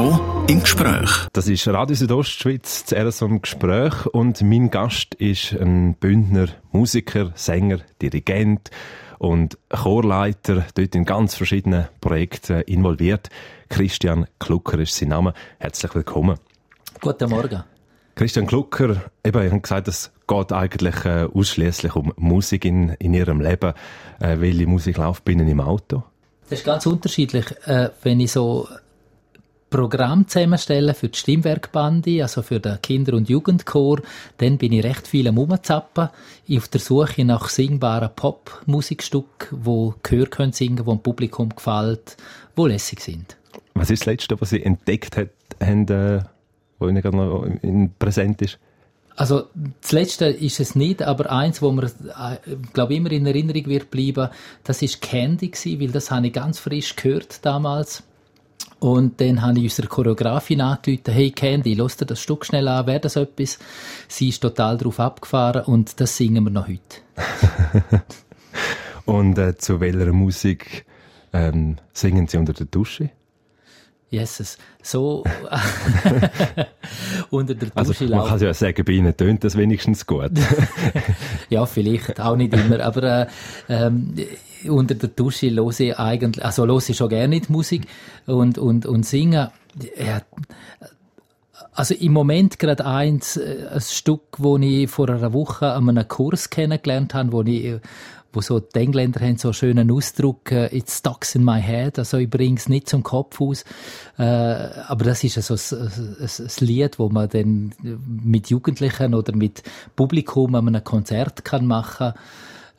RSO im Gespräch. Das ist Radio Südostschweiz, das RSO im Gespräch und mein Gast ist ein Bündner Musiker, Sänger, Dirigent und Chorleiter, dort in ganz verschiedenen Projekten involviert. Christian Klucker ist sein Name. Herzlich willkommen. Guten Morgen. Christian Klucker, eben, ich habe gesagt, es geht eigentlich äh, ausschließlich um Musik in, in Ihrem Leben. Äh, welche Musik läuft bei Ihnen im Auto? Das ist ganz unterschiedlich. Äh, wenn ich so Programm zusammenstelle für die Stimmwerkbande, also für den Kinder- und Jugendchor, dann bin ich recht viel am Umzappen, auf der Suche nach singbaren Pop-Musikstücken, wo Chör können singen, wo dem Publikum gefällt, wo lässig sind. Was ist das Letzte, was Sie entdeckt haben, äh, wo Ihnen gerade noch präsent ist? Also das Letzte ist es nicht, aber eins, wo mir, äh, glaube immer in Erinnerung wird bleiben, das ist Candy gewesen, weil das habe ich ganz frisch gehört damals. Und dann habe ich unserer Choreografin angerufen, hey Candy, lass dir das Stück schnell an, wäre das etwas? Sie ist total drauf abgefahren und das singen wir noch heute. und äh, zu welcher Musik ähm, singen Sie unter der Dusche? Jesus, so unter der Dusche also, Man kann ja sagen, bei Ihnen tönt das wenigstens gut. ja, vielleicht, auch nicht immer, aber äh, ähm, unter der Dusche höre ich eigentlich, also höre ich schon gerne die Musik und, und, und singen. Ja, also im Moment gerade eins, äh, ein Stück, wo ich vor einer Woche an einem Kurs kennengelernt habe, wo ich wo so die Engländer haben so einen schönen Ausdruck, uh, it stucks in my head, also ich bringe es nicht zum Kopf aus, uh, aber das ist so ein, ein, ein, Lied, wo man dann mit Jugendlichen oder mit Publikum an einem Konzert kann machen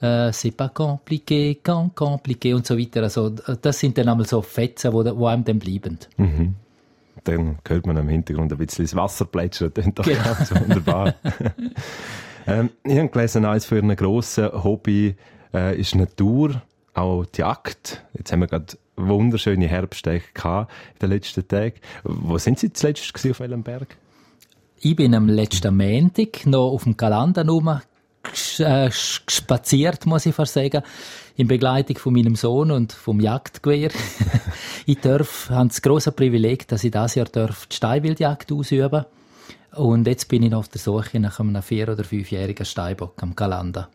äh, c'est pas compliqué, quand compliqué und so weiter. Also das sind dann einmal so Fetzen, wo, wo einem dann bleiben. Mhm. Dann hört man im Hintergrund ein bisschen das Wasser plätschern, ist doch genau. ganz wunderbar. ähm, ich habe gelesen, eines für ein grosses Hobby äh, ist Natur, auch die Jagd. Jetzt haben wir gerade wunderschöne Herbsttage gehabt in den letzten Tagen. Wo sind Sie zuletzt auf welchem Berg? Ich bin am letzten Montag noch auf dem Kalender äh, spaziert, muss ich fast sagen, in Begleitung von meinem Sohn und vom Jagdgewehr. ich darf, habe das große Privileg, dass ich das Jahr darf die Steinwildjagd ausüben und jetzt bin ich noch auf der Suche nach einem vier- oder fünfjährigen Steinbock am Kalender.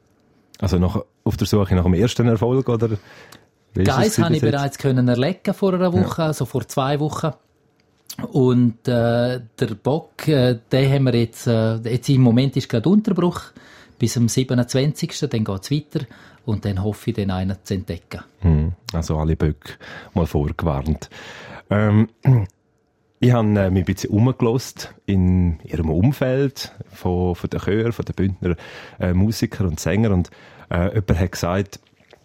Also noch auf der Suche nach dem ersten Erfolg oder? Geiss habe ich bereits können erlegen vor einer Woche, ja. also vor zwei Wochen. Und äh, der Bock, äh, den haben wir jetzt, äh, jetzt im Moment ist gerade Unterbruch bis zum 27. Dann geht es weiter und dann hoffe ich, den einen zu entdecken. Hm, also alle Böcke mal vorgewarnt. Ähm, ich habe äh, mich ein bisschen umgelost in ihrem Umfeld von, von den Chören, von den Bündner äh, Musikern und Sängern und äh, jemand hat gesagt,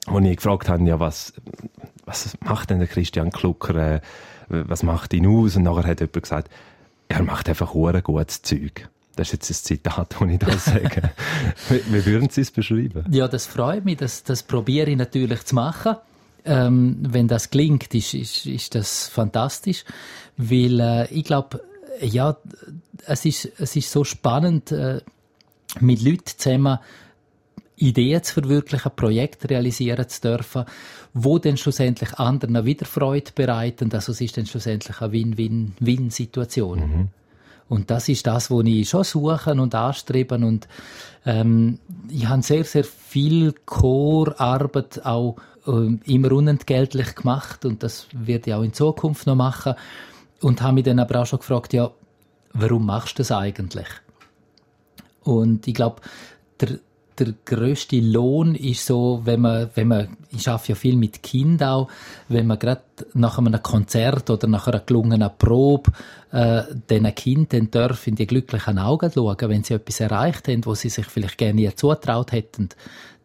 als ich gefragt habe, ja, was, was macht denn der Christian Klucker, äh, was macht ihn aus? Und nachher hat jemand gesagt, er macht einfach hure gutes Zeug. Das ist jetzt ein Zitat, das ich da sage. wie, wie würden Sie es beschreiben? Ja, das freut mich. Das, das probiere ich natürlich zu machen. Ähm, wenn das klingt, ist, ist, ist das fantastisch. Weil äh, ich glaube, ja, es ist, es ist so spannend, äh, mit Leuten zusammen Ideen zu verwirklichen, Projekte realisieren zu dürfen, wo dann schlussendlich anderen wieder Freude bereiten. Also es ist dann schlussendlich eine Win-Win-Win-Situation. Mhm. Und das ist das, was ich schon suche und anstrebe. Und ähm, ich habe sehr, sehr viel Chorarbeit auch äh, immer unentgeltlich gemacht und das werde ich auch in Zukunft noch machen. Und habe mich dann aber auch schon gefragt, ja, warum machst du das eigentlich? Und ich glaube, der, der größte Lohn ist so, wenn man, wenn man, ich arbeite ja viel mit Kindern auch, wenn man gerade nach einem Konzert oder nach einer gelungenen Probe äh, diesen Kindern darf in die glücklichen Augen schauen, wenn sie etwas erreicht haben, wo sie sich vielleicht gerne nie zutraut hätten.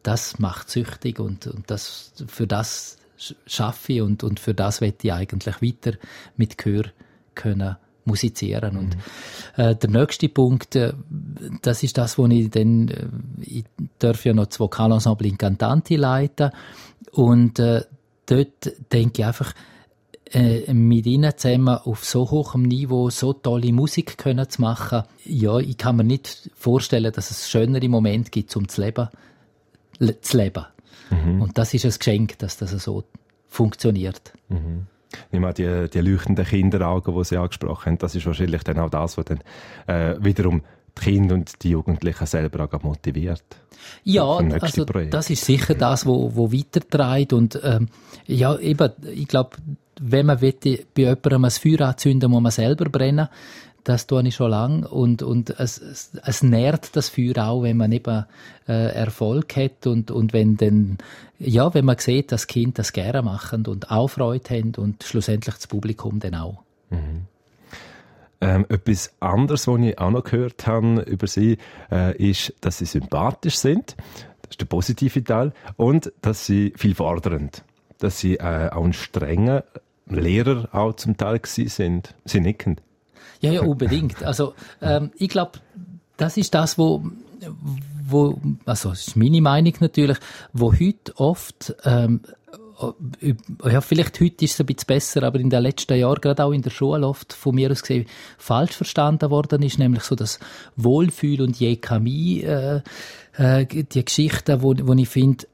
Das macht süchtig und, und das, für das schaffe ich und, und für das werde ich eigentlich weiter mit Gehör können musizieren. Mhm. Und äh, der nächste Punkt, äh, das ist das, wo ich dann, äh, ich darf ja noch das Vokalensemble in Cantanti leiten und äh, dort denke ich einfach, äh, mit ihnen zusammen auf so hohem Niveau so tolle Musik können zu machen. Ja, ich kann mir nicht vorstellen, dass es schönere Momente gibt, um zu leben. Le zu leben. Mhm. Und das ist ein Geschenk, dass das so funktioniert. Mhm. Ich meine, die, die leuchtenden Kinderaugen, die Sie angesprochen haben, das ist wahrscheinlich dann auch das, was dann äh, wiederum die Kinder und die Jugendlichen selber auch motiviert. Ja, also das ist sicher das, wo, wo weitertreibt und ähm, ja, eben, ich glaube, wenn man will, bei jemandem ein Feuer anzünden, muss man selber brennen. Das tue ich schon lange und, und es, es, es nährt das Feuer auch, wenn man eben äh, Erfolg hat und, und wenn dann, ja, wenn man sieht, dass Kind das gerne machen und auch Freude haben und schlussendlich das Publikum dann auch. Mhm. Ähm, etwas anderes, was ich auch noch gehört habe über sie, äh, ist, dass sie sympathisch sind. Das ist der positive Teil. Und dass sie viel fordernd. Dass sie äh, auch ein strenger Lehrer auch zum Teil sind. Sie nicken. Ja, ja, unbedingt. Also ähm, ich glaube, das ist das, wo, wo, also das ist meine Meinung natürlich, wo heute oft ähm, ja, vielleicht heute ist es ein bisschen besser, aber in den letzten Jahren, gerade auch in der Schule oft von mir aus gesehen, falsch verstanden worden ist, nämlich so das Wohlfühl und Jekamie, äh, äh, die Geschichten, wo, wo ich finde,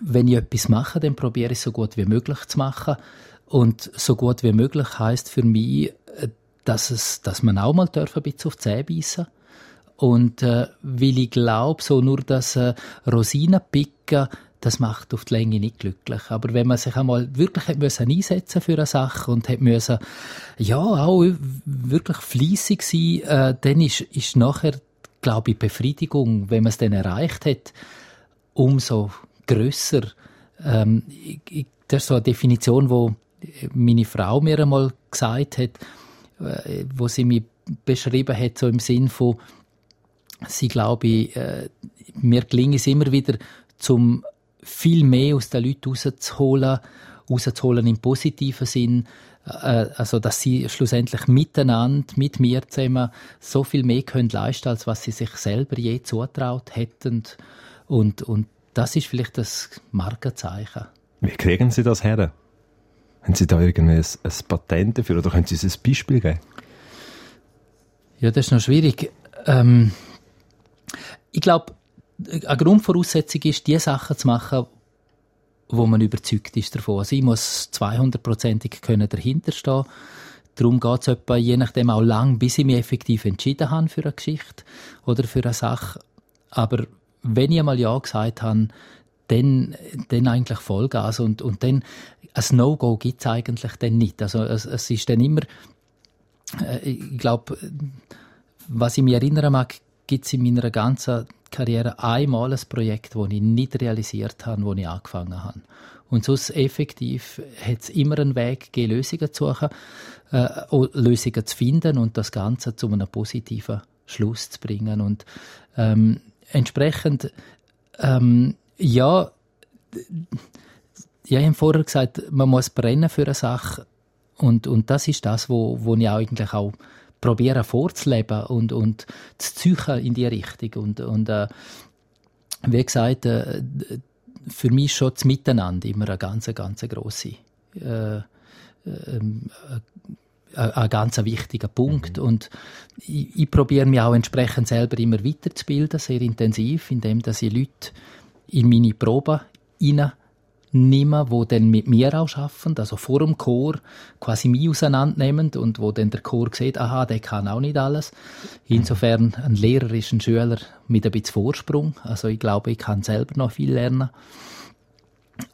wenn ich etwas mache, dann probiere ich es so gut wie möglich zu machen. Und so gut wie möglich heißt für mich, dass, es, dass man auch mal darf, ein bisschen auf die Zähne beißen Und äh, weil ich glaube, so nur das äh, Rosinenpicken, das macht auf die Länge nicht glücklich. Aber wenn man sich einmal wirklich hat müssen einsetzen für eine Sache und hat müssen, ja, auch wirklich fleissig sein, äh, dann ist, ist nachher, glaube ich, Befriedigung, wenn man es dann erreicht hat, umso grösser. Ähm, ich, das ist so eine Definition, wo meine Frau mir einmal gesagt hat, wo sie mich beschrieben hat, so im Sinn von, sie glaube ich, äh, mir gelingt es immer wieder, zum viel mehr aus den Leuten rauszuholen, rauszuholen im positiven Sinn, äh, also dass sie schlussendlich miteinander, mit mir zusammen so viel mehr können leisten, als was sie sich selber je zutraut hätten. Und, und das ist vielleicht das Markenzeichen. Wie kriegen Sie das her? Haben Sie da irgendwie ein, Patent dafür oder können Sie uns ein Beispiel geben? Ja, das ist noch schwierig. Ähm, ich glaube, eine Grundvoraussetzung ist, die Sachen zu machen, wo man überzeugt ist davon. Also ich muss 200-prozentig dahinter stehen. Darum geht es je nachdem auch lang, bis ich mich effektiv entschieden habe für eine Geschichte oder für eine Sache. Aber wenn ich einmal Ja gesagt habe, dann, dann eigentlich Vollgas. Und, und dann, ein No-Go gibt es eigentlich dann nicht. Also es, es ist dann immer, äh, ich glaube, was ich mich erinnern mag, gibt es in meiner ganzen Karriere einmal ein Projekt, das ich nicht realisiert habe, wo ich angefangen habe. Und sonst effektiv hat es immer einen Weg gegeben, Lösungen zu suchen, äh, Lösungen zu finden und das Ganze zu einem positiven Schluss zu bringen. Und ähm, entsprechend ähm, ja, ja, ich habe vorher gesagt, man muss brennen für eine Sache. Und, und das ist das, wo, wo ich eigentlich auch probiere vorzuleben und, und zu ziehen in die Richtung. Und, und äh, wie gesagt, äh, für mich ist schon das Miteinander immer eine ganz, ganz grosse, äh, äh, ein ganz wichtiger Punkt. Mhm. Und ich, ich probiere mich auch entsprechend selber immer weiterzubilden, sehr intensiv, indem dass ich Leute in meine Proben hineinnehme, die dann mit mir auch arbeiten, also vor dem Chor quasi mich auseinandernehmen und wo dann der Chor sieht, aha, der kann auch nicht alles. Insofern, ein Lehrer ist ein Schüler mit ein bisschen Vorsprung, also ich glaube, ich kann selber noch viel lernen.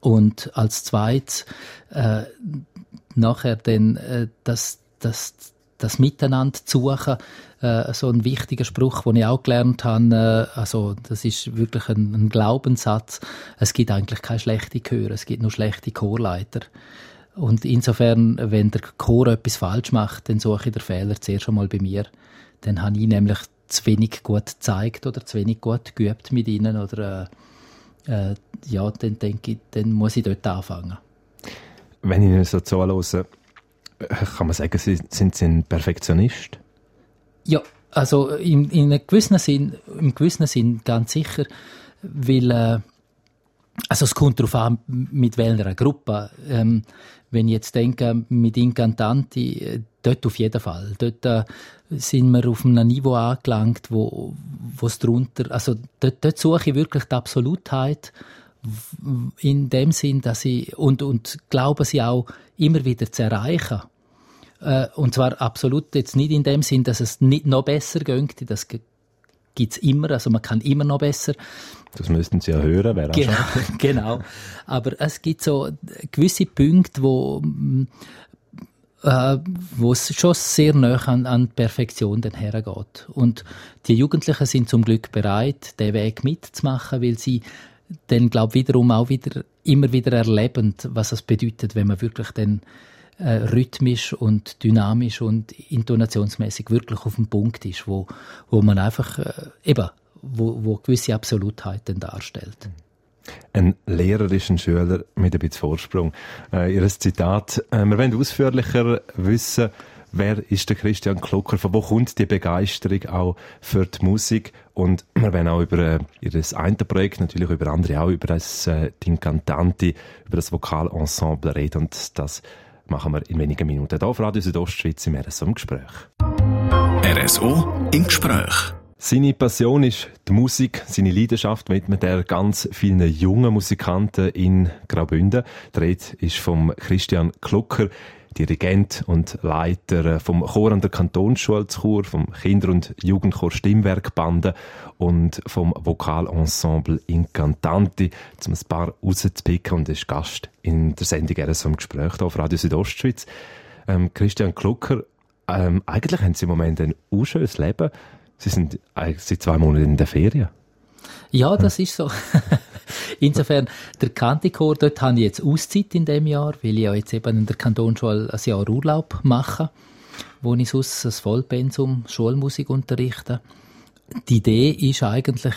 Und als zweites, äh, nachher dann äh, das, das, das Miteinander zu suchen, äh, so ein wichtiger Spruch, den ich auch gelernt habe. Äh, also das ist wirklich ein, ein, Glaubenssatz. Es gibt eigentlich keine schlechten Chöre, es gibt nur schlechte Chorleiter. Und insofern, wenn der Chor etwas falsch macht, dann suche ich den Fehler zuerst einmal bei mir. Dann habe ich nämlich zu wenig gut gezeigt oder zu wenig gut geübt mit ihnen oder äh, äh, ja, dann denke ich, dann muss ich dort anfangen. Wenn ich Ihnen so zuhöre, kann man sagen, sind Sie ein Perfektionist? Ja, also in, in einem gewissen Sinn, im gewissen Sinn ganz sicher, weil äh, also es kommt darauf an, mit welcher Gruppe. Ähm, wenn ich jetzt denke, mit Incantanti, äh, dort auf jeden Fall. Dort äh, sind wir auf einem Niveau angelangt, wo es drunter, also dort, dort suche ich wirklich die Absolutheit, in dem Sinn, dass sie und und glauben sie auch immer wieder zu erreichen. Äh, und zwar absolut jetzt nicht in dem Sinn, dass es nicht noch besser geht. Das gibt's immer, also man kann immer noch besser. Das müssten Sie ja hören, wäre genau, genau. Aber es gibt so gewisse Punkte, wo äh, wo es schon sehr nah an, an Perfektion dann hergeht. Und die Jugendlichen sind zum Glück bereit, den Weg mitzumachen, weil sie dann, glaube wiederum auch wieder, immer wieder erleben, was es bedeutet, wenn man wirklich dann äh, rhythmisch und dynamisch und intonationsmäßig wirklich auf dem Punkt ist, wo, wo man einfach äh, eben, wo, wo gewisse Absolutheiten darstellt. Ein Lehrer ist ein Schüler mit ein bisschen Vorsprung. Äh, Ihr Zitat, äh, wir wollen ausführlicher wissen, wer ist der Christian Klucker, von wo kommt die Begeisterung auch für die Musik und wir werden auch über äh, Ihr eine Projekt, natürlich über andere auch, über das äh, Dincantanti, über das Vokalensemble reden und das machen wir in wenigen Minuten. Hier auf Radio Südostschweiz im RSO im Gespräch. RSO im Gespräch. Seine Passion ist die Musik, seine Leidenschaft widmet er ganz vielen jungen Musikanten in Graubünden. Der Rede ist vom Christian Klucker, Dirigent und Leiter vom Chor an der Kantonsschule zu Chur, vom Kinder- und Jugendchor Stimmwerkbande und vom Vokalensemble Incantanti, um ein paar rauszupicken und ist Gast in der Sendung «RSO im Gespräch» hier auf Radio Südostschweiz. Ähm, Christian Klucker, ähm, eigentlich haben Sie im Moment ein unschönes Leben. Sie sind seit zwei Monaten in der Ferien. Ja, das ist so. Insofern, der Kantikor, dort habe ich jetzt Auszeit in dem Jahr, weil ich ja jetzt eben in der Kantonsschule ein Jahr Urlaub mache, wo ich sonst das Vollpensum Schulmusik unterrichte. Die Idee ist eigentlich,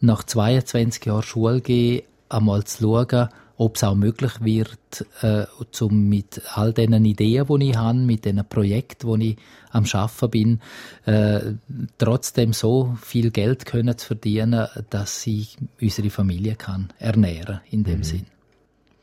nach 22 Jahren Schule gehen, einmal zu schauen, ob es auch möglich wird, äh, zum mit all diesen Ideen, die ich habe, mit diesen Projekten, wo ich am Schaffen bin, äh, trotzdem so viel Geld können zu verdienen, dass ich unsere Familie kann ernähren in dem mhm. Sinn.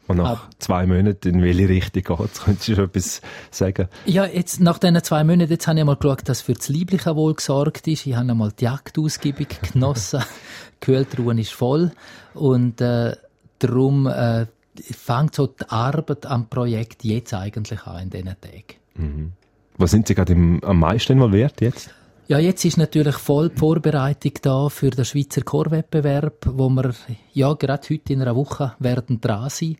Und nach Ab zwei Monaten, in welche Richtung geht es? Könntest du schon etwas sagen? Ja, jetzt, nach diesen zwei Monaten, jetzt habe ich mal geschaut, dass für das Liebliche wohl gesorgt ist. Ich habe einmal die Jagd ausgiebig genossen. die Kühltruhe ist voll. Und, äh, darum äh, fängt so die Arbeit am Projekt jetzt eigentlich an in diesen Tagen. Mhm. Was sind Sie gerade im, am meisten involviert jetzt? Ja, jetzt ist natürlich voll die Vorbereitung da für den Schweizer Chorwettbewerb, wo wir ja gerade heute in einer Woche werden dran sein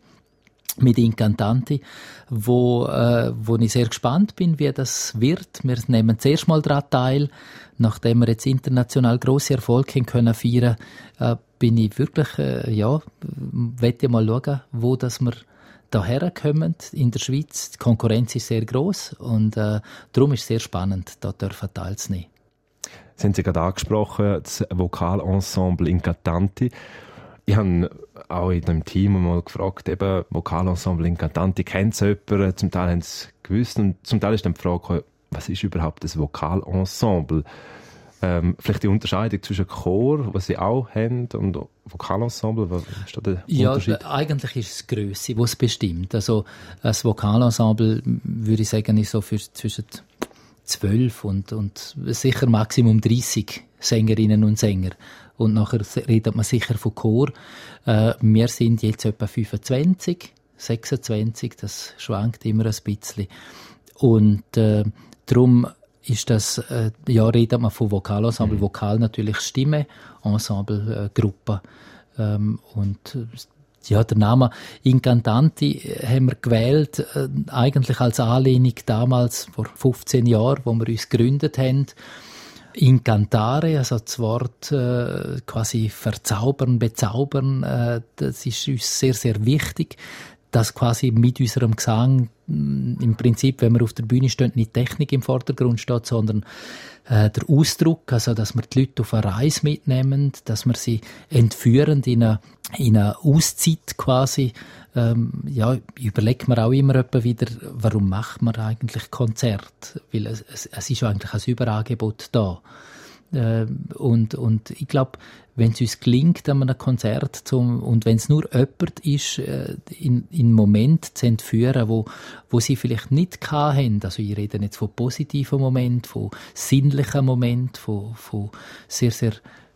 mit Incantanti, wo, äh, wo ich sehr gespannt bin, wie das wird. Wir nehmen zuerst mal daran teil. Nachdem wir jetzt international grosse Erfolge können feiern äh, bin ich wirklich, äh, ja, wette mal schauen, wo das wir daher kommen in der Schweiz. Die Konkurrenz ist sehr groß und äh, darum ist es sehr spannend, da dürfen teilzunehmen. Sie haben Sie gerade angesprochen, das Vokalensemble in Catanti. Ich habe auch in dem Team mal gefragt, eben Vokalensemble in Catanti, kennt es jemanden? Zum Teil haben sie es gewusst und zum Teil ist dann die Frage, was ist überhaupt das Vokalensemble? Ähm, vielleicht die Unterscheidung zwischen Chor, was sie auch haben, und Vokalensemble, was ist da der ja, Unterschied? Ja, eigentlich ist es die Grösse, die es bestimmt. Also, das Vokalensemble, würde ich sagen, ist so für zwischen zwölf und, und sicher Maximum 30 Sängerinnen und Sänger. Und nachher redet man sicher von Chor. Äh, wir sind jetzt etwa 25, 26, das schwankt immer ein bisschen. Und äh, darum ist das, äh, ja, redet man von Vokalensemble, mhm. Vokal natürlich Stimme, Ensemble, äh, Gruppe. Ähm, und äh, ja, der Name Incantanti äh, haben wir gewählt, äh, eigentlich als Anlehnung damals, vor 15 Jahren, wo wir uns gegründet haben. Incantare, also das Wort äh, quasi verzaubern, bezaubern, äh, das ist uns sehr, sehr wichtig dass quasi mit unserem Gesang mm, im Prinzip, wenn wir auf der Bühne stehen, nicht Technik im Vordergrund steht, sondern äh, der Ausdruck, also dass wir die Leute auf eine Reise mitnehmen, dass wir sie entführen in eine, in eine Auszeit quasi. Ähm, ja, überlegt man auch immer wieder, warum macht man eigentlich Konzert? Weil es, es, es ist eigentlich ein Überangebot da. Äh, und, und ich glaube, wenn es uns gelingt, an einem Konzert zum, und wenn es nur jemand ist, äh, in, in Moment zu entführen, wo, wo sie vielleicht nicht haben, also ich rede jetzt von positiven Momenten, von sinnlichen Momenten, von, von sehr, sehr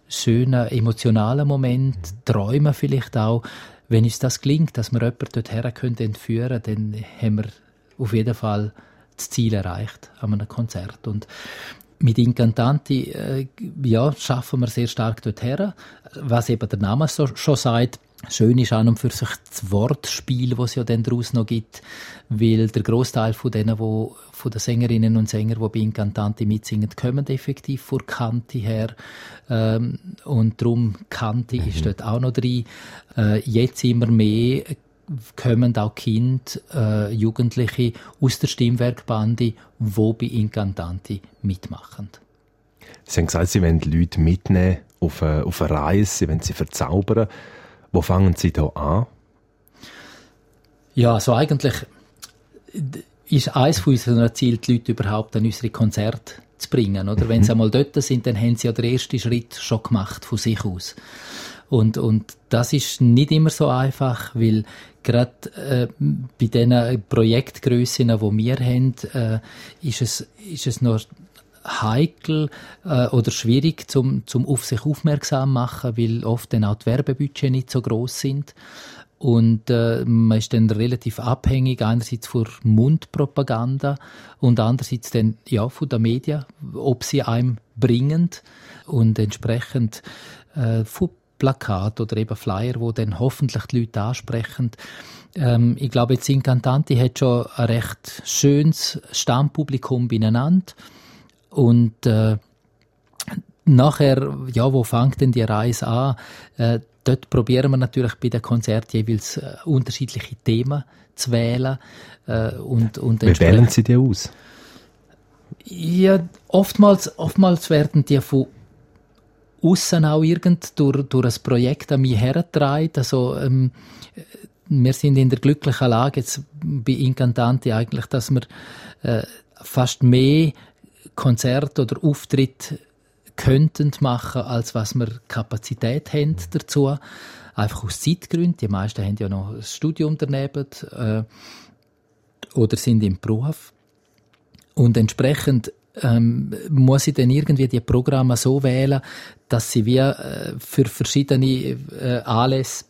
schönen emotionalen Momenten, Träumen vielleicht auch, wenn uns das gelingt, dass wir jemanden dorthin können entführen dann haben wir auf jeden Fall das Ziel erreicht an einem Konzert. Und mit Incantanti äh, ja, schaffen wir sehr stark dorthin. Was eben der Name so, schon sagt, Schön ist an und für sich das Wortspiel, das es ja dann daraus noch gibt, weil der Großteil von denen, wo, von den Sängerinnen und Sängern, die bei Incantanti mitsingen, kommen effektiv vor Kanti her. Ähm, und darum Kanti mhm. ist dort auch noch drin. Äh, jetzt immer mehr kommen auch Kinder, äh, Jugendliche aus der Stimmwerkbande, die bei Incantanti mitmachen. Sie haben gesagt, Sie wollen Leute mitnehmen auf eine, auf eine Reise, Sie wollen sie verzaubern. Wo fangen Sie da an? Ja, also eigentlich ist eines von unseren Zielen, die Leute überhaupt an unsere Konzerte zu bringen. Oder? Mhm. Wenn sie einmal dort sind, dann haben sie ja den ersten Schritt schon gemacht von sich aus. Und, und das ist nicht immer so einfach, weil gerade äh, bei diesen Projektgrössen, die wir haben, äh, ist, es, ist es noch heikel äh, oder schwierig zum, zum auf sich aufmerksam machen, weil oft dann auch die Werbebudget nicht so groß sind. Und äh, man ist dann relativ abhängig, einerseits von Mundpropaganda und andererseits dann ja, von den Medien, ob sie einem bringen und entsprechend äh, von Plakat oder eben Flyer, wo dann hoffentlich die Leute ansprechen. Ähm, ich glaube, jetzt Incantanti hat schon ein recht schönes Stammpublikum beieinander und äh, nachher, ja, wo fängt denn die Reise an? Äh, dort probieren wir natürlich bei den Konzerten jeweils äh, unterschiedliche Themen zu wählen. Äh, und, und Wie wählen Sie die aus? Ja, oftmals, oftmals werden die von außen auch irgend durch, durch ein Projekt an mich hergetragen. Also, ähm, wir sind in der glücklichen Lage jetzt bei Incantanti eigentlich, dass wir äh, fast mehr Konzert oder Auftritt könnten machen, als was wir Kapazität haben dazu. Einfach aus Zeitgründen. Die meisten haben ja noch ein Studium daneben äh, oder sind im Beruf. Und entsprechend ähm, muss ich dann irgendwie die Programme so wählen, dass sie wie äh, für verschiedene äh, Anlässe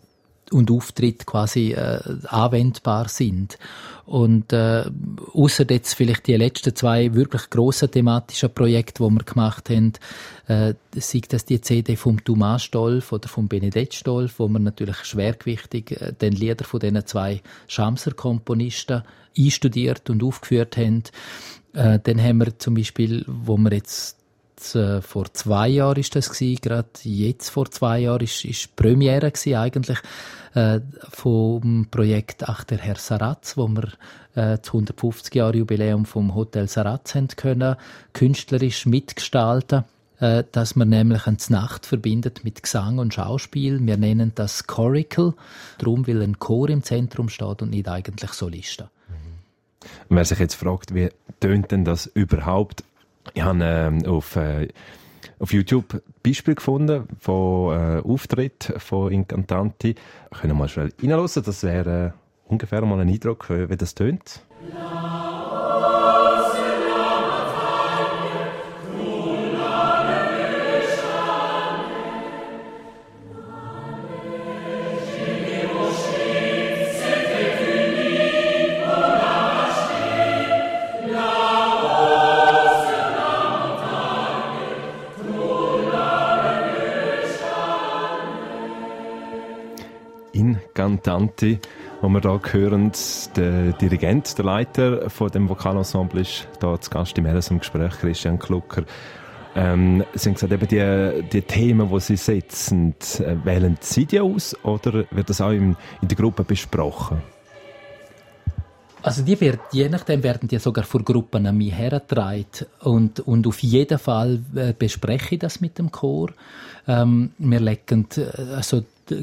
und Auftritte quasi äh, anwendbar sind. Und äh, außer jetzt vielleicht die letzten zwei wirklich grossen thematischen Projekte, die wir gemacht haben, äh, sei das die CD vom Thomas Stolf oder vom Benedett Stolf, wo wir natürlich schwergewichtig äh, den Lieder von diesen zwei Schamser Komponisten einstudiert und aufgeführt haben. Äh, dann haben wir zum Beispiel, wo wir jetzt äh, vor zwei Jahren ist das gewesen, gerade jetzt vor zwei Jahren ist, ist Premiere gewesen, eigentlich äh, vom Projekt Ach der Herr Saratz, wo wir äh, das 150 Jahre Jubiläum vom Hotel Saratz haben können, künstlerisch mitgestalten äh, dass man nämlich eine Nacht verbindet mit Gesang und Schauspiel. Wir nennen das Coracle, darum weil ein Chor im Zentrum steht und nicht eigentlich Solisten. Mhm. Wer sich jetzt fragt, wie tönt denn das überhaupt? Ich habe äh, auf äh, auf YouTube Beispiel gefunden von äh, Auftritt von Incantanti. Können wir mal schnell reinhören, das wäre äh, ungefähr mal ein Eindruck, wie das tönt. Ja. Cantanti, wo wir da hören, der Dirigent, der Leiter von dem Vokalensemble ist da zu Gast im LSM Gespräch, Christian Klucker. Ähm, Sie haben gesagt, eben die, die Themen, die Sie setzen, äh, wählen Sie die aus oder wird das auch in, in der Gruppe besprochen? Also die wird, je nachdem werden die sogar vor Gruppen an mich hergetragen und, und auf jeden Fall äh, bespreche ich das mit dem Chor. Ähm, wir legen äh, also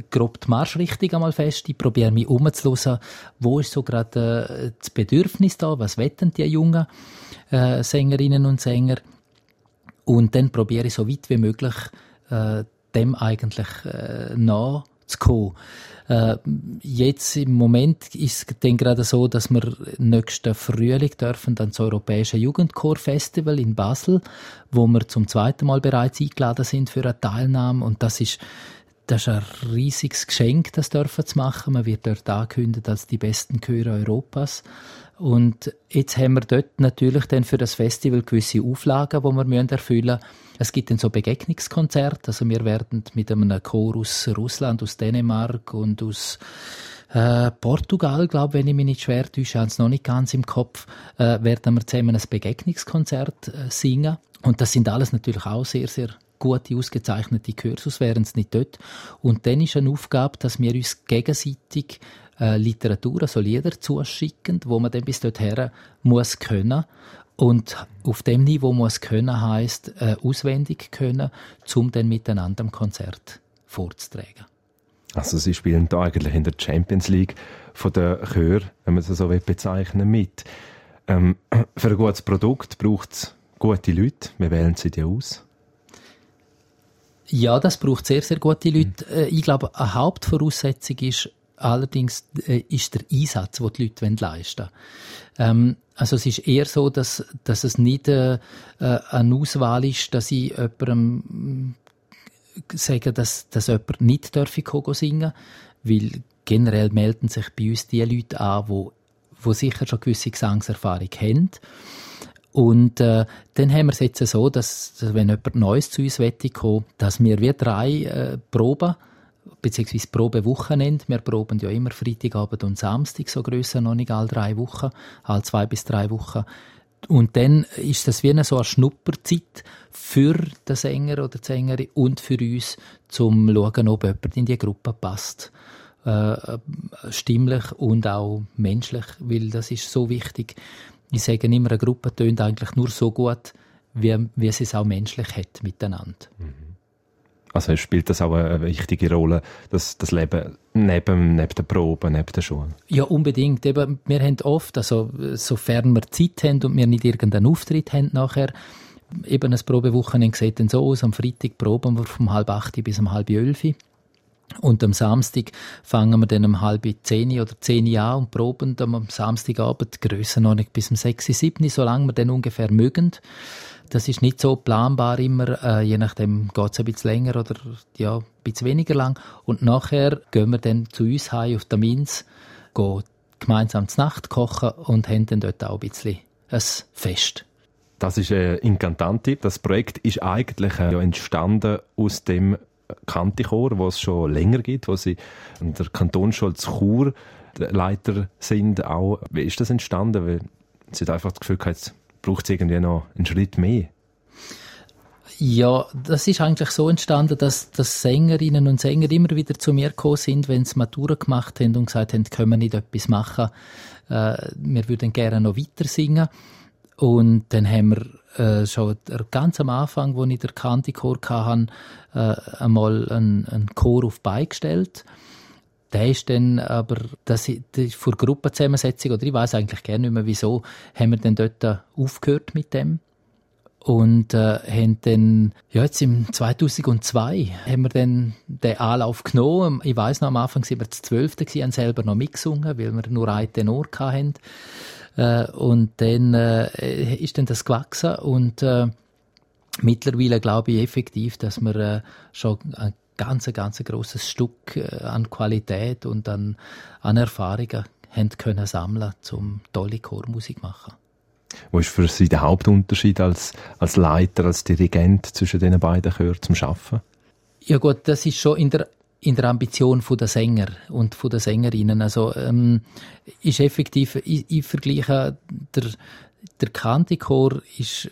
grob die Marschrichtung einmal fest. Ich probiere mich umzuhören, wo ist so gerade äh, das Bedürfnis da, was wetten die jungen äh, Sängerinnen und Sänger. Und dann probiere ich so weit wie möglich äh, dem eigentlich äh, nachzukommen. Äh, jetzt im Moment ist es dann gerade so, dass wir nächsten Frühling dürfen dann das Jugendchor-Festival in Basel, wo wir zum zweiten Mal bereits eingeladen sind für eine Teilnahme. Und das ist das ist ein riesiges Geschenk, das dürfen zu machen. Man wird dort angekündigt als die besten Chöre Europas. Und jetzt haben wir dort natürlich dann für das Festival gewisse Auflagen, die wir erfüllen müssen. Es gibt dann so Begegnungskonzerte. Also wir werden mit einem Chor aus Russland, aus Dänemark und aus äh, Portugal, glaube wenn ich mich nicht schwer täusche, habe es noch nicht ganz im Kopf, äh, werden wir zusammen ein Begegnungskonzert äh, singen. Und das sind alles natürlich auch sehr, sehr gute, ausgezeichnete Kursus, wären es nicht dort. Und dann ist eine Aufgabe, dass wir uns gegenseitig äh, Literatur, also Lieder zuschicken, wo man dann bis dorthin muss können. Und auf dem Niveau muss können heißt äh, auswendig können, um dann miteinander ein Konzert vorzutragen. Also Sie spielen da eigentlich in der Champions League von der Chör, wenn man es so bezeichnen mit. Ähm, für ein gutes Produkt braucht es gute Leute. Wie wählen Sie die aus? Ja, das braucht sehr, sehr gute Leute. Mhm. Ich glaube, eine Hauptvoraussetzung ist allerdings äh, ist der Einsatz, den die Leute leisten wollen. Ähm, also es ist eher so, dass, dass es nicht äh, äh eine Auswahl ist, dass ich jemandem äh, sage, dass, dass jemand nicht dürfen singen weil generell melden sich bei uns die Leute an, die, die sicher schon gewisse Gesangserfahrung haben. Und äh, dann haben wir es jetzt so, dass, wenn jemand Neues zu uns kommen dass wir wie drei äh, Proben beziehungsweise Probewochenende. Wir proben ja immer Freitagabend und Samstag, so grösser noch nicht alle drei Wochen, alle zwei bis drei Wochen. Und dann ist das wie eine so eine Schnupperzeit für den Sänger oder die Sängerin und für uns, zum zu schauen, ob jemand in die Gruppe passt. Äh, stimmlich und auch menschlich, weil das ist so wichtig. Ich sage immer, eine Gruppe tönt eigentlich nur so gut, wie, wie sie es auch menschlich hat miteinander. Mhm. Also spielt das auch eine wichtige Rolle, das, das Leben neben, neben der Probe, neben der Schule? Ja, unbedingt. Eben, wir haben oft, also sofern wir Zeit haben und wir nicht irgendeinen Auftritt haben nachher, eben ein Probewochenende sieht dann so aus, am Freitag proben wir vom halb acht bis um halb elf. Und am Samstag fangen wir dann um halb zehn oder zehn an und proben am Samstagabend grösser noch nicht bis um sechs, sieben, solange wir dann ungefähr mögen. Das ist nicht so planbar immer, äh, je nachdem geht es ein bisschen länger oder ja, ein bisschen weniger lang. Und nachher gehen wir dann zu uns heim auf der Minz, gehen gemeinsam zur Nacht kochen und haben dann dort auch ein bisschen ein Fest. Das ist äh, Incantanti. Das Projekt ist eigentlich äh, ja, entstanden aus dem Kantichor, was es schon länger gibt, wo sie an der Kantonsschule Chur Leiter sind. Auch. Wie ist das entstanden? Weil sie hat einfach das Gefühl gehabt, braucht es irgendwie noch einen Schritt mehr? Ja, das ist eigentlich so entstanden, dass, dass Sängerinnen und Sänger immer wieder zu mir gekommen sind, wenn sie Matura gemacht haben und gesagt haben, können wir nicht etwas machen, äh, wir würden gerne noch weiter singen. Und dann haben wir äh, schon ganz am Anfang, wo ich den Kantichor hatte, äh, einmal einen, einen Chor auf beigestellt. Der ist dann aber, das, das vor Gruppenzusammensetzung, oder ich weiß eigentlich gerne nicht mehr wieso, haben wir dann dort aufgehört mit dem. Und äh, haben dann, ja, jetzt im 2002 haben wir dann den Anlauf genommen. Ich weiß noch, am Anfang sind wir zu zwölfte haben selber noch mitgesungen, weil wir nur einen Tenor hatten. Äh, und dann äh, ist dann das gewachsen und äh, mittlerweile glaube ich effektiv, dass wir äh, schon ein ganz, ganz großes Stück äh, an Qualität und an, an Erfahrungen haben können sammeln, um tolle Chormusik zu machen. Wo ist für Sie der Hauptunterschied als, als Leiter, als Dirigent zwischen den beiden Chören zum Schaffen? Ja gut, das ist schon in der in der Ambition der Sänger und von der Sängerinnen. Also ähm, ist effektiv, ich, ich vergleiche der der Kantichor ist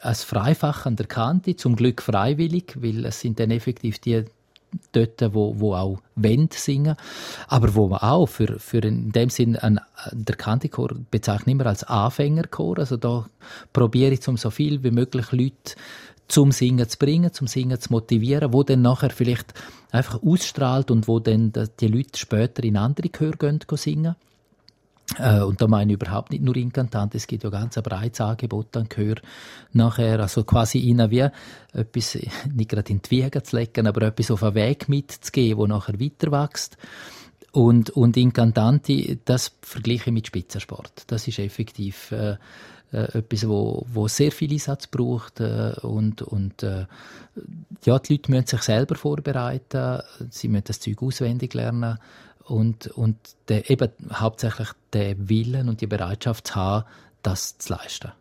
als Freifach an der Kante, zum Glück freiwillig, weil es sind dann effektiv die dort, wo, wo auch Wend singen, aber wo man auch für, für in dem Sinn ein, der Kantichor bezeichnet immer als Anfängerchor, also da probiere ich um so viel wie möglich Leute zum Singen zu bringen, zum Singen zu motivieren, wo dann nachher vielleicht einfach ausstrahlt und wo dann die Leute später in andere Chöre gehen, gehen singen. Äh, und da meine ich überhaupt nicht nur Inkantant, es gibt ja ganz ein breites Angebot an Chör nachher, also quasi ihnen wie etwas, nicht gerade in die Wiege zu legen, aber etwas auf einen Weg mitzugeben, wo nachher weiter wächst. Und, und in Cantanti, das vergleiche ich mit Spitzensport. Das ist effektiv äh, äh, etwas, wo, wo sehr viel Einsatz braucht äh, und, und äh, ja, die Leute müssen sich selber vorbereiten, sie müssen das Zeug auswendig lernen und, und der, eben hauptsächlich den Willen und die Bereitschaft zu haben, das zu leisten.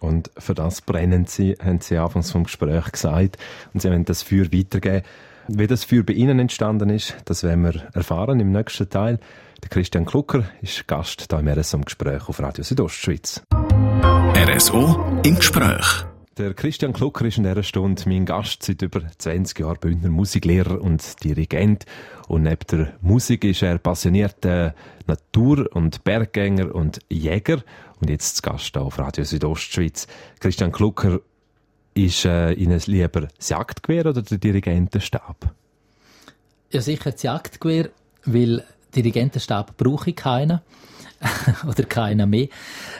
Und für das brennen Sie, haben Sie anfangs vom Gespräch gesagt, und Sie wollen das Feuer weitergeben. Wie das Feuer bei Ihnen entstanden ist, das werden wir erfahren im nächsten Teil. Der Christian Klucker ist Gast hier im RSO im Gespräch auf Radio Südostschweiz. RSO im Gespräch. Der Christian Klucker ist in dieser Stunde mein Gast seit über 20 Jahren Bündner Musiklehrer und Dirigent. Und neben der Musik ist er passionierter Natur- und Berggänger und Jäger. Und jetzt zu Gast auf Radio Südostschweiz. Christian Klucker, ist äh, Ihnen lieber das Jagdgewehr oder der Dirigentenstab? Ja, sicher das Jagdgewehr, weil Dirigentenstab brauche ich keinen. oder keiner mehr.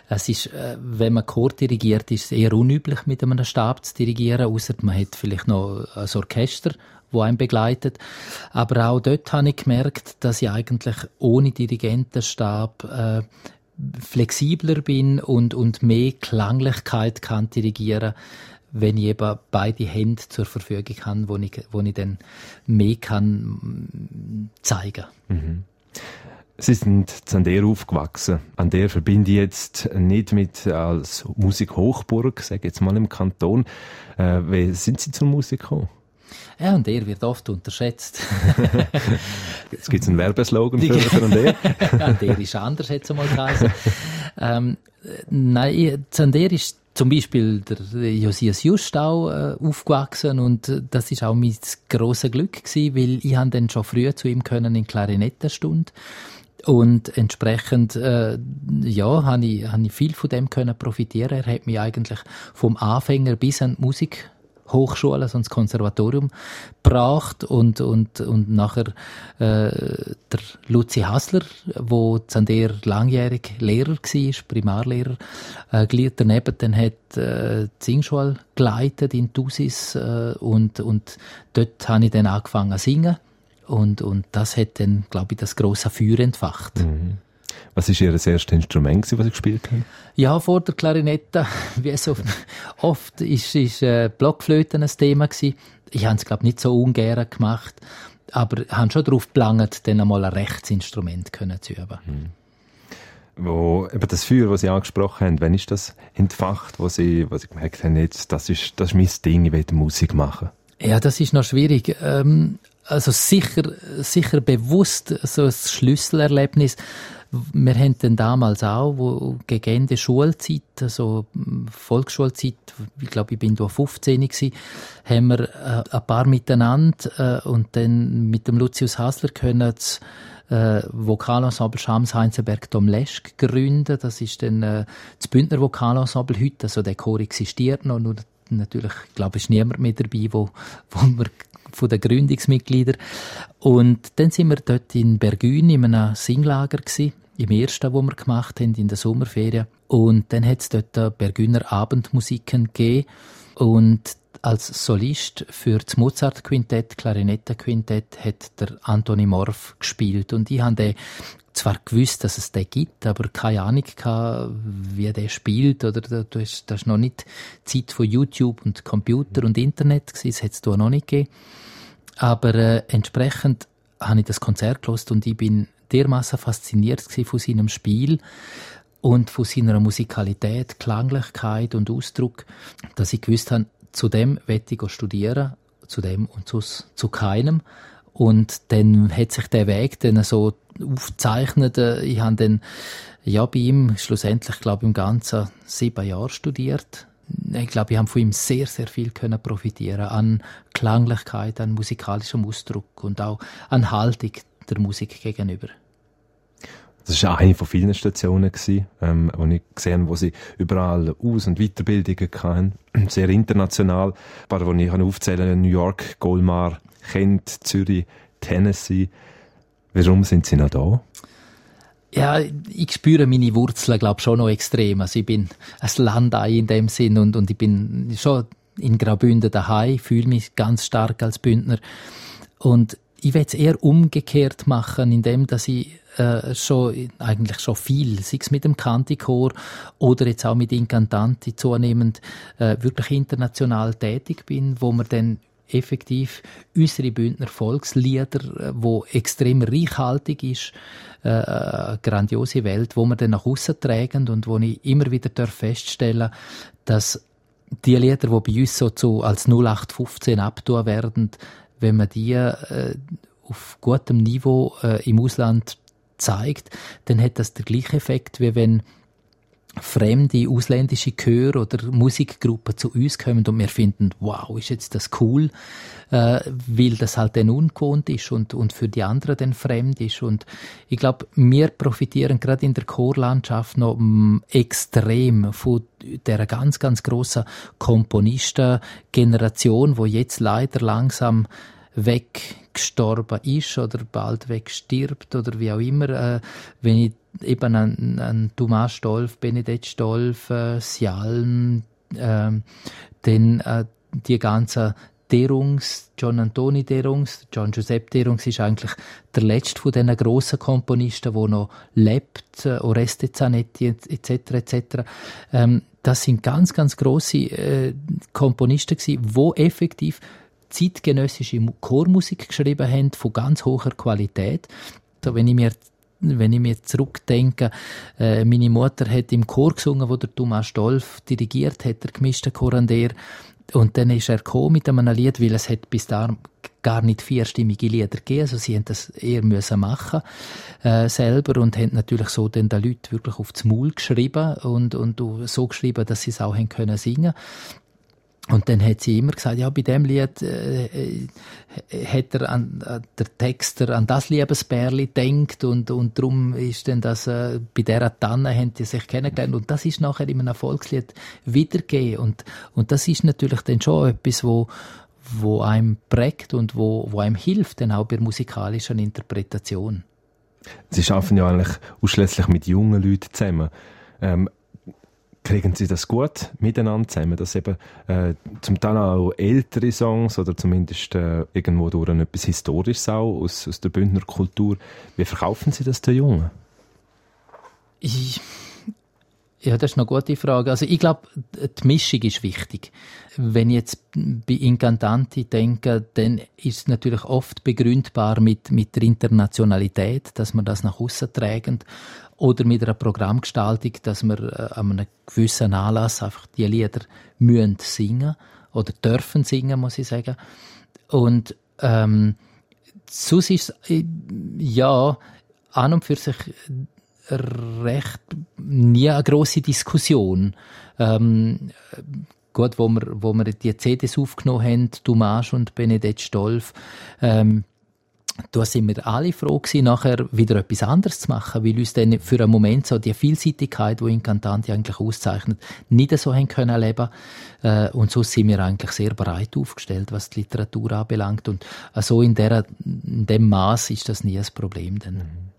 Es ist, äh, wenn man Chor dirigiert, ist es eher unüblich, mit einem Stab zu dirigieren, außer man hat vielleicht noch ein Orchester, wo einen begleitet. Aber auch dort habe ich gemerkt, dass ich eigentlich ohne Dirigentenstab äh, flexibler bin und, und mehr Klanglichkeit kann dirigieren wenn ich eben beide Hände zur Verfügung habe, wo ich, wo ich dann mehr kann mm, zeigen. Mhm. Sie sind an der aufgewachsen. An der verbinde ich jetzt nicht mit als Musikhochburg, sage ich jetzt mal im Kanton. Äh, wie sind Sie zur Musik gekommen? Ja, und der wird oft unterschätzt. Jetzt gibt es einen Werbeslogan für, für der. ja, der ist anders, jetzt einmal geheißen. ähm, nein, Zander ist zum Beispiel der Josias Just auch äh, aufgewachsen und äh, das ist auch mein grosses Glück gewesen, weil ich han dann schon früh zu ihm können in Klarinettenstunde und entsprechend, äh, ja, habe ich, hab ich viel von dem können profitieren. Er hat mich eigentlich vom Anfänger bis an die Musik Hochschule, also ins Konservatorium gebracht und, und, und nachher äh, der Luzi Hassler, wo der langjährig Lehrer war, Primarlehrer, äh, daneben dann hat äh, die Singschule geleitet in Tusis äh, und, und dort habe ich dann angefangen zu singen und, und das hat dann, glaube ich, das grosse Feuer entfacht. Mhm. Was war Ihr erstes Instrument, das Sie gespielt haben? Ja, vor der Klarinette, wie es oft, oft ist, ist äh, Blockflöte ein Thema gewesen. Ich habe es, glaube nicht so ungern gemacht, aber habe schon darauf geplant, dann einmal ein Rechtsinstrument können zu üben. Mhm. Wo, eben das Feuer, das Sie angesprochen haben, wann ist das entfacht, wo Sie, wo Sie gemerkt haben, jetzt, das ist, das ist mein Ding, ich will Musik machen? Ja, das ist noch schwierig. Ähm, also sicher, sicher bewusst so ein Schlüsselerlebnis. Wir haben dann damals auch, wo gegen Ende Schulzeit, also Volksschulzeit, ich glaube, ich bin da 15 gewesen, haben wir äh, ein paar miteinander äh, und dann mit dem Lucius Hasler können das äh, Vokalensemble Schams Heinzenberg Tom Lesch gegründet. Das ist dann äh, das Bündner Vokalensemble heute, also der Chor existiert noch, nur natürlich, ich glaube, ist niemand mehr dabei, wo, wo wir von den Gründungsmitgliedern. Und dann sind wir dort in Bergün in einem Singlager gewesen, im ersten, wo wir gemacht haben, in der Sommerferien. Und dann hat es dort Bergüner Abendmusiken gegeben. Und als Solist für das Mozart-Quintett, Klarinettenquintett, hat der Antoni Morf gespielt. Und ich habe den zwar gewusst, dass es den gibt, aber keine Ahnung gehabt, wie der spielt. Oder du hast, das ist noch nicht Zeit von YouTube und Computer und Internet gewesen. Das hat es noch nicht gegeben. Aber äh, entsprechend habe ich das Konzert gelost und ich bin dermaßen fasziniert von seinem Spiel und von seiner Musikalität, Klanglichkeit und Ausdruck, dass ich gewusst habe, zu dem wette ich studieren, zu dem und zu, zu keinem. Und dann hat sich der Weg dann so aufgezeichnet. Ich habe dann ja bei ihm schlussendlich, glaube ich, im Ganzen sieben Jahre studiert ich glaube, wir haben von ihm sehr, sehr viel können profitieren an Klanglichkeit, an musikalischem Ausdruck und auch an Haltung der Musik gegenüber. Das war eine von vielen Stationen, ähm, wo ich gesehen habe, wo sie überall Aus- und Weiterbildungen hatten. Sehr international. Ein paar, die ich aufzählen kann, New York, Golmar, Kent, Zürich, Tennessee. Warum sind sie noch da? Ja, ich spüre meine Wurzeln, glaube schon noch extrem. Also ich bin ein Landei in dem Sinn und, und ich bin schon in Graubünden daheim, fühle mich ganz stark als Bündner. Und ich will es eher umgekehrt machen, indem dass ich äh, schon eigentlich schon viel, sei es mit dem Kantichor oder jetzt auch mit Incantanti zunehmend äh, wirklich international tätig bin, wo man dann effektiv unsere Bündner Volkslieder, äh, wo extrem reichhaltig ist, äh, eine grandiose Welt, wo wir dann nach außen tragen und wo ich immer wieder feststellen dass die Lieder, die bei uns so zu, als 0815 abtun werden, wenn man die äh, auf gutem Niveau äh, im Ausland zeigt, dann hat das den gleichen Effekt, wie wenn fremde ausländische Chöre oder Musikgruppen zu uns kommen und wir finden, wow, ist jetzt das cool, äh, weil das halt dann ungewohnt ist und, und für die anderen dann fremd ist. Und ich glaube, wir profitieren gerade in der Chorlandschaft noch mm, extrem von der ganz, ganz grossen Komponistengeneration, wo jetzt leider langsam weggestorben ist oder bald wegstirbt oder wie auch immer. Äh, wenn ich eben an, an Thomas Stolf, Benedikt Stolf, äh, Sialm, äh, dann äh, die ganzen Derungs, John Antoni Derungs, John Giuseppe Derungs ist eigentlich der letzte von diesen grossen Komponisten, der noch lebt, äh, Oreste Zanetti etc. etc. Ähm, das sind ganz, ganz grosse äh, Komponisten gewesen, wo effektiv zeitgenössische Chormusik geschrieben haben, von ganz hoher Qualität. Also wenn ich mir wenn ich mir zurückdenke, äh, meine Mutter hat im Chor gesungen, wo der Thomas Stolf dirigiert hat, der gemischte Chor an der. Und dann ist er gekommen mit einem Lied, weil es hat bis da gar nicht vierstimmige Lieder gegeben. Also sie haben das eher müssen machen äh, selber und haben natürlich so den Leuten wirklich aufs Maul geschrieben und, und so geschrieben, dass sie es auch können singen. Und dann hat sie immer gesagt, ja, bei dem Lied äh, äh, hat er an, äh, der Texter an das Liebesbärli denkt und und darum ist dann das äh, bei der Tanne haben die sich kennengelernt und das ist nachher in einem Volkslied wiedergegeben und und das ist natürlich dann schon etwas, wo wo einem prägt und wo wo einem hilft, dann auch bei musikalischen Interpretation. Sie arbeiten ja eigentlich ausschließlich mit jungen Leuten zusammen. Ähm, kriegen sie das gut miteinander zusammen, dass eben äh, zum Teil auch ältere Songs oder zumindest äh, irgendwo durch etwas Historisches auch aus, aus der Bündner Kultur, wie verkaufen sie das den Jungen? Ich, ja, das ist eine gute Frage. Also ich glaube, die Mischung ist wichtig. Wenn ich jetzt bei Incantanti denke, dann ist es natürlich oft begründbar mit, mit der Internationalität, dass man das nach außen trägt oder mit einer Programmgestaltung, dass wir äh, an einem gewissen Anlass einfach die Lieder müssen singen oder dürfen singen, muss ich sagen. Und ähm, sonst ist es, äh, ja, an und für sich recht nie eine grosse Diskussion. Ähm, gut, wo wir, wo wir die CDs aufgenommen haben, Dumas und Benedett Stolf, ähm, da sind wir alle froh gewesen, nachher wieder etwas anderes zu machen, weil uns dann für einen Moment so die Vielseitigkeit, die Incantanti eigentlich auszeichnet, nicht so haben können erleben. Äh, und so sind wir eigentlich sehr breit aufgestellt, was die Literatur anbelangt. Und so in, der, in dem Maß ist das nie ein Problem. Dann. Mhm.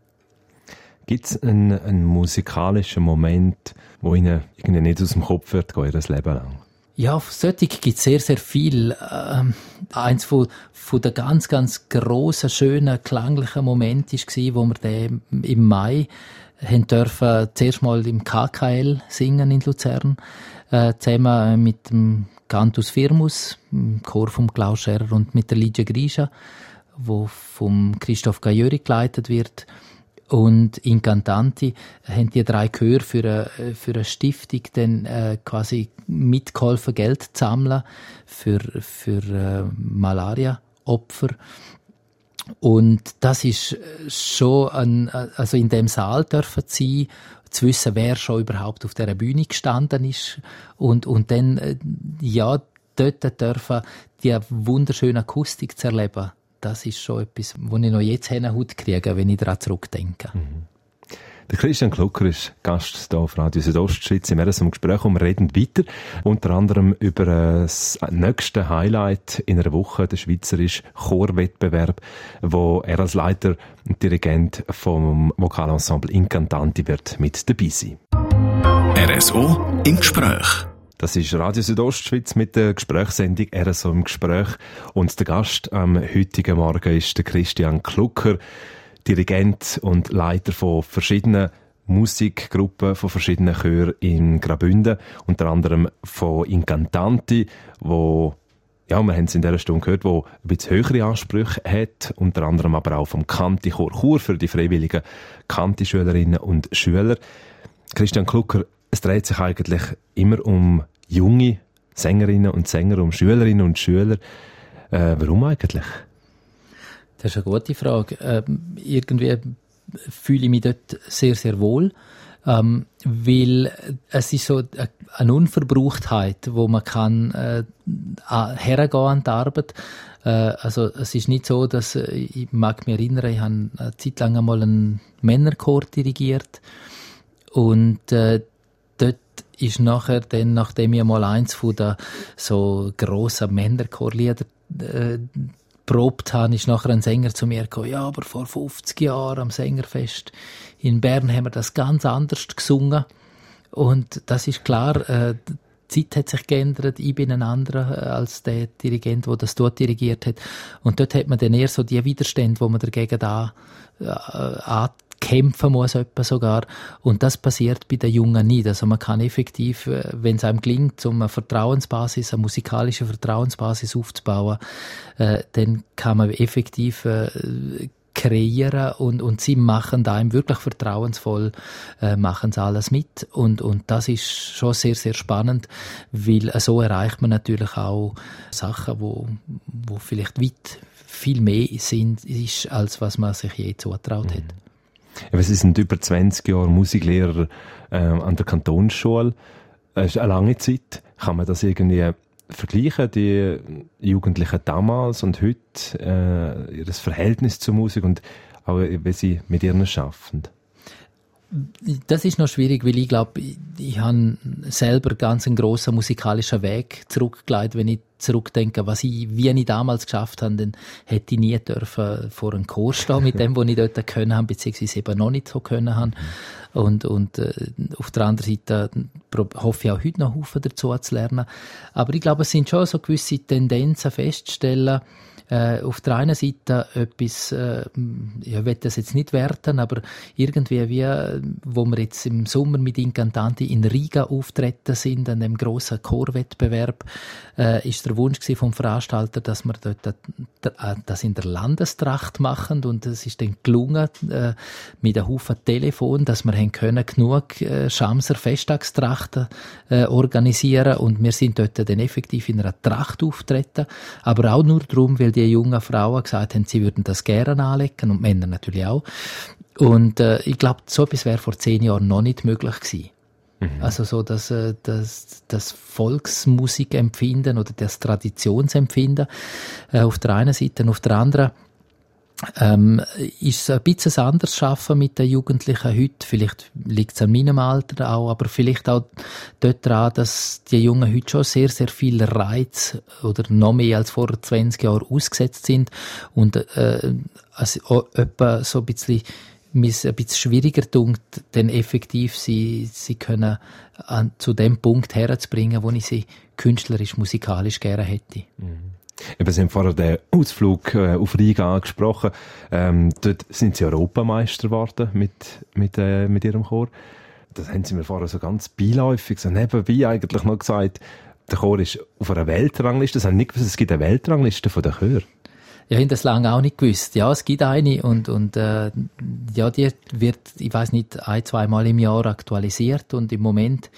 Gibt es einen, einen, musikalischen Moment, wo Ihnen irgendwie nicht aus dem Kopf wird, gehen, Ihr Leben lang? Ja, solche gibt sehr, sehr viel. Ähm, eins von, von der ganz, ganz grossen, schönen, klanglichen Momente war, wo wir den im Mai haben dürfen, zuerst mal im KKL singen in Luzern, äh, zusammen mit dem Cantus Firmus, dem Chor vom Klaus Scherer und mit der Lidia Grisha, wo vom Christoph Gajori geleitet wird und Incantanti haben die drei Chöre für eine, für eine Stiftung dann äh, quasi mitgeholfen, Geld zu sammeln für, für äh, Malaria-Opfer. Und das ist schon ein, also in dem Saal dürfen sein, zu wissen, wer schon überhaupt auf der Bühne gestanden ist und, und dann, äh, ja, dort dürfen die wunderschöne Akustik zu erleben das ist schon etwas, wo ich noch jetzt Haut kriege, wenn ich daran zurückdenke. Mhm. Der Christian Klucker ist Gast hier auf Radio Südostschweiz. Wir haben im Gespräch und wir reden weiter. Unter anderem über das nächste Highlight in einer Woche, der schweizerische Chorwettbewerb, wo er als Leiter und Dirigent vom Vokalensemble Incantanti wird mit dabei sein. RSO im Gespräch. Das ist Radio Südostschweiz mit der Gesprächssendung RSO im Gespräch. Und der Gast am heutigen Morgen ist der Christian Klucker, Dirigent und Leiter von verschiedenen Musikgruppen von verschiedenen Chören in Graubünden, unter anderem von Incantanti, wo ja, wir haben es in dieser Stunde gehört, wo ein bisschen höhere Ansprüche hat, unter anderem aber auch vom Kanti-Chor Chur für die freiwilligen Kanti-Schülerinnen und Schüler. Christian Klucker, es dreht sich eigentlich immer um junge Sängerinnen und Sänger, um Schülerinnen und Schüler. Äh, warum eigentlich? Das ist eine gute Frage. Ähm, irgendwie fühle ich mich dort sehr, sehr wohl. Ähm, weil es ist so eine Unverbrauchtheit, wo man kann äh, hergehen an die Arbeit. Äh, also es ist nicht so, dass äh, ich mag mich erinnern, ich habe eine Zeit lang einmal einen Männerchor dirigiert und äh, ist nachher dann, nachdem ich mal eins von den so grossen Männerchorlieder äh, probt habe, ist nachher ein Sänger zu mir gekommen, ja, aber vor 50 Jahren am Sängerfest in Bern haben wir das ganz anders gesungen. Und das ist klar, äh, die Zeit hat sich geändert, ich bin ein anderer äh, als der Dirigent, der das dort dirigiert hat. Und dort hat man dann eher so die Widerstände, wo man dagegen da äh, kämpfen muss, etwa sogar. Und das passiert bei den Jungen nicht. Also man kann effektiv, äh, wenn es einem gelingt, um eine Vertrauensbasis, eine musikalische Vertrauensbasis aufzubauen, äh, dann kann man effektiv äh, kreieren und, und sie machen da einem wirklich vertrauensvoll, äh, machen sie alles mit und, und das ist schon sehr, sehr spannend, weil äh, so erreicht man natürlich auch Sachen, wo, wo vielleicht weit viel mehr sind, ist, als was man sich je zutraut hat. Sie sind über 20 Jahre Musiklehrer äh, an der Kantonsschule. Das ist eine lange Zeit. Kann man das irgendwie vergleichen, die Jugendlichen damals und heute, äh, ihr Verhältnis zur Musik und auch wie sie mit ihnen arbeiten? Das ist noch schwierig, weil ich glaube, ich, ich habe selber ganz einen grossen musikalischen Weg zurückgelegt. Wenn ich zurückdenke, was ich, wie ich damals geschafft habe, dann hätte ich nie dürfen vor einem Chor stehen mit dem, was ich dort können habe, beziehungsweise eben noch nicht so können habe. Und, und äh, auf der anderen Seite hoffe ich auch heute noch Haufen dazu zu lernen. Aber ich glaube, es sind schon so gewisse Tendenzen festzustellen, äh, auf der einen Seite etwas, äh, ich will das jetzt nicht werten, aber irgendwie wie, wo wir jetzt im Sommer mit Incantanti in Riga auftreten sind, an dem grossen Chorwettbewerb, äh, ist der Wunsch vom Veranstalter, dass wir dort äh, das in der Landestracht machen. Und es ist dann gelungen, äh, mit einem Haufen Telefon, dass wir haben können genug äh, Schamser Festtagstrachten äh, organisieren. Und wir sind dort dann effektiv in einer Tracht auftreten, aber auch nur darum, weil die jungen Frauen gesagt haben, sie würden das gerne anlegen und Männer natürlich auch. Und äh, ich glaube, so etwas wäre vor zehn Jahren noch nicht möglich gewesen. Mhm. Also so dass äh, das, das Volksmusikempfinden oder das Traditionsempfinden äh, auf der einen Seite und auf der anderen ähm, ist es ein bisschen anders schaffen mit den Jugendlichen heute. Vielleicht liegt es an meinem Alter auch, aber vielleicht auch dort dran, dass die Jungen heute schon sehr, sehr viel Reiz oder noch mehr als vor 20 Jahren ausgesetzt sind und äh, also etwa so ein bisschen mir ein bisschen schwieriger tut, denn effektiv sie, sie können an, zu dem Punkt herzubringen, wo ich sie künstlerisch, musikalisch gerne hätte. Mhm. Eben, Sie haben vorher den Ausflug äh, auf Riga angesprochen. Ähm, dort sind Sie Europameister geworden mit, mit, äh, mit Ihrem Chor. Das haben Sie mir vorher so ganz beiläufig, so nebenbei eigentlich noch gesagt, der Chor ist auf einer Weltrangliste. Das haben nicht gewusst, es gibt eine Weltrangliste von den Chören. Ja, ich habe das lange auch nicht gewusst. Ja, es gibt eine und, und äh, ja, die wird, ich weiß nicht, ein, zweimal im Jahr aktualisiert und im Moment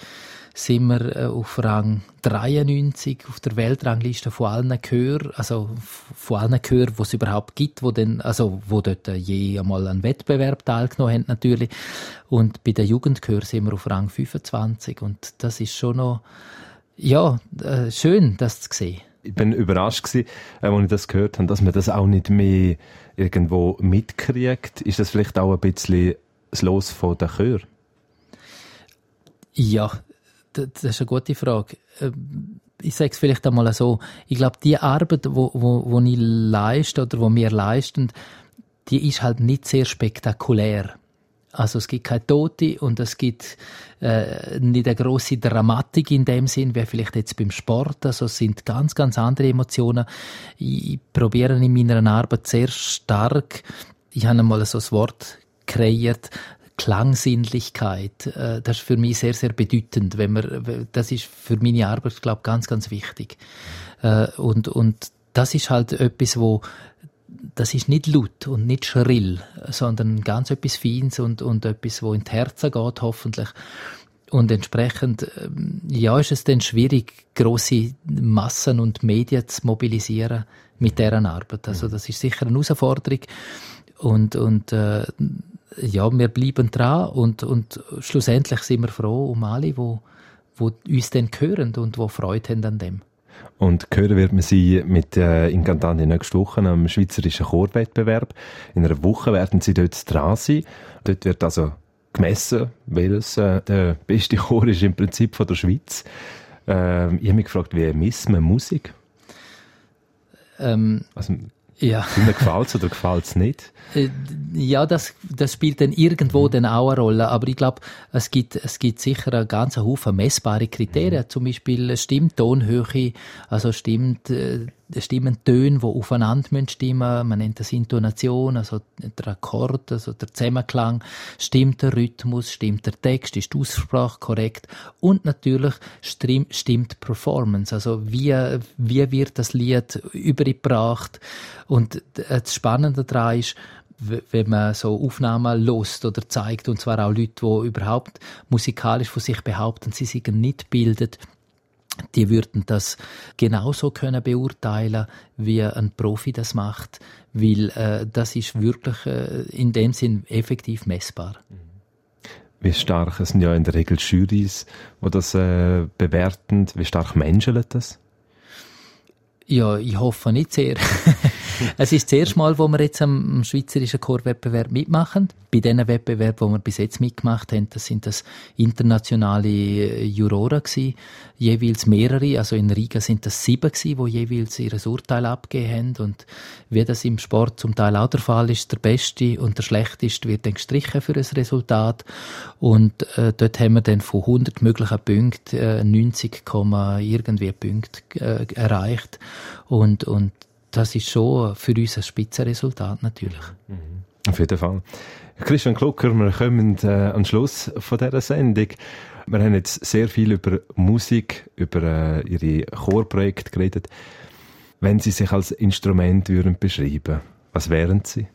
sind wir äh, auf Rang 93 auf der Weltrangliste von allen Chören, also von allen Chören, die es überhaupt gibt, wo denn, also wo dort je einmal an Wettbewerb teilgenommen haben natürlich. Und bei den Jugendchören sind wir auf Rang 25 und das ist schon noch ja äh, schön, das zu sehen. Ich bin überrascht gewesen, äh, als ich das gehört habe, dass man das auch nicht mehr irgendwo mitkriegt. Ist das vielleicht auch ein bisschen das Los von der Chör? Ja, das ist eine gute Frage. Ähm, ich sage es vielleicht einmal so. Ich glaube, die Arbeit, wo, wo, wo ich leiste oder wo wir leisten, die ist halt nicht sehr spektakulär. Also es gibt keine Tote und es gibt äh, nicht eine große Dramatik in dem Sinn, wie vielleicht jetzt beim Sport. Also es sind ganz, ganz andere Emotionen. Ich probiere in meiner Arbeit sehr stark, ich habe einmal so ein Wort kreiert, Klangsinnlichkeit. Äh, das ist für mich sehr, sehr bedeutend. Wenn man, das ist für meine Arbeit, glaube ich, ganz, ganz wichtig. Äh, und, und das ist halt etwas, wo das ist nicht laut und nicht schrill, sondern ganz etwas Feines und, und etwas, wo in die Herzen geht, hoffentlich. Und entsprechend, ähm, ja, ist es dann schwierig, große Massen und Medien zu mobilisieren mit deren Arbeit. Also, das ist sicher eine Herausforderung. Und, und, äh, ja, wir bleiben dran und, und schlussendlich sind wir froh um alle, wo, wo uns dann hören und wo Freude haben an dem. Und hören wird man sie mit äh, in Cantanti nächste Woche am Schweizerischen Chorwettbewerb. In einer Woche werden sie dort dran sein. Dort wird also gemessen, welches äh, der beste Chor ist im Prinzip von der Schweiz. Äh, ich habe mich gefragt, wie misst man Musik? Ähm, also, ja. gefällt es oder gefällt es nicht? Äh, ja, das, das spielt dann irgendwo mhm. dann auch eine Rolle. Aber ich glaube, es gibt, es gibt sicher einen ganzen Haufen messbare Kriterien. Mhm. Zum Beispiel stimmt Tonhöhe, also stimmt äh, stimmen Töne, die aufeinander stimmen müssen. Man nennt das Intonation, also der Akkord, also der Zusammenklang. Stimmt der Rhythmus, stimmt der Text, ist die Aussprache korrekt? Und natürlich stimmt die Performance, also wie, wie wird das Lied übergebracht? Und das Spannende daran ist, wenn man so Aufnahmen lost oder zeigt, und zwar auch Leute, die überhaupt musikalisch von sich behaupten, sie seien nicht bildet, die würden das genauso können beurteilen, wie ein Profi das macht, weil äh, das ist wirklich äh, in dem Sinn effektiv messbar. Wie stark es sind ja in der Regel Jurys, die das äh, bewerten. Wie stark menschelt das? Ja, ich hoffe nicht sehr. es ist das erste Mal, wo wir jetzt am Schweizerischen Chorwettbewerb mitmachen. Bei diesen Wettbewerben, die wir bis jetzt mitgemacht haben, das sind das internationale äh, Juroren gewesen, jeweils mehrere. Also in Riga sind das sieben gewesen, die jeweils ihr Urteil abgegeben haben. Und wie das im Sport zum Teil auch der Fall ist, der Beste und der Schlechteste wird dann gestrichen für das Resultat. Und äh, dort haben wir dann von 100 möglichen Punkten äh, 90, irgendwie Punkte äh, erreicht. Und, und das ist schon für uns ein Spitzenresultat natürlich. Mhm. Auf jeden Fall. Christian Klucker, wir kommen äh, den Schluss von dieser Sendung. Wir haben jetzt sehr viel über Musik, über äh, Ihre Chorprojekte geredet. Wenn Sie sich als Instrument würden beschreiben, was wären Sie?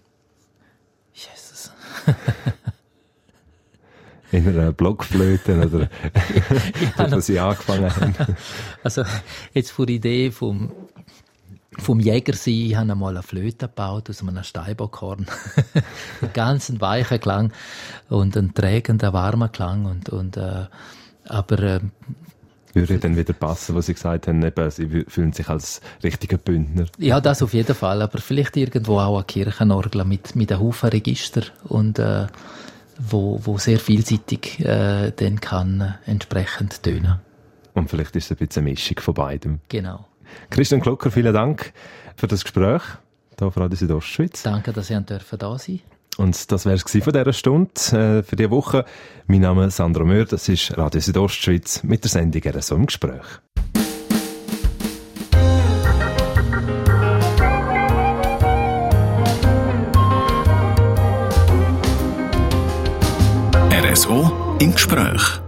Jesus. In einer Blockflöte oder ja, wo Sie angefangen haben? Also jetzt vor der Idee vom vom Jäger sein, ich habe einmal eine Flöte gebaut aus einem Steinbockhorn. einen ganz weichen Klang und einen trägenden, warmen Klang und, und äh, aber äh, würde dann wieder passen, was Sie gesagt haben, eben, Sie fühlen sich als richtiger Bündner. Ja, das auf jeden Fall, aber vielleicht irgendwo auch eine Kirchenorgel mit, mit einem Haufen Register und äh, wo, wo sehr vielseitig äh, dann kann äh, entsprechend tönen. Und vielleicht ist es ein bisschen eine Mischung von beidem. Genau. Christian Klocker, vielen Dank für das Gespräch hier auf Radio Südostschweiz. Danke, dass Sie dürfen da sein und das wäre es von dieser Stunde äh, für diese Woche. Mein Name ist Sandro Möhr, das ist Radio Südostschweiz mit der Sendung «RSO im Gespräch». RSO im Gespräch.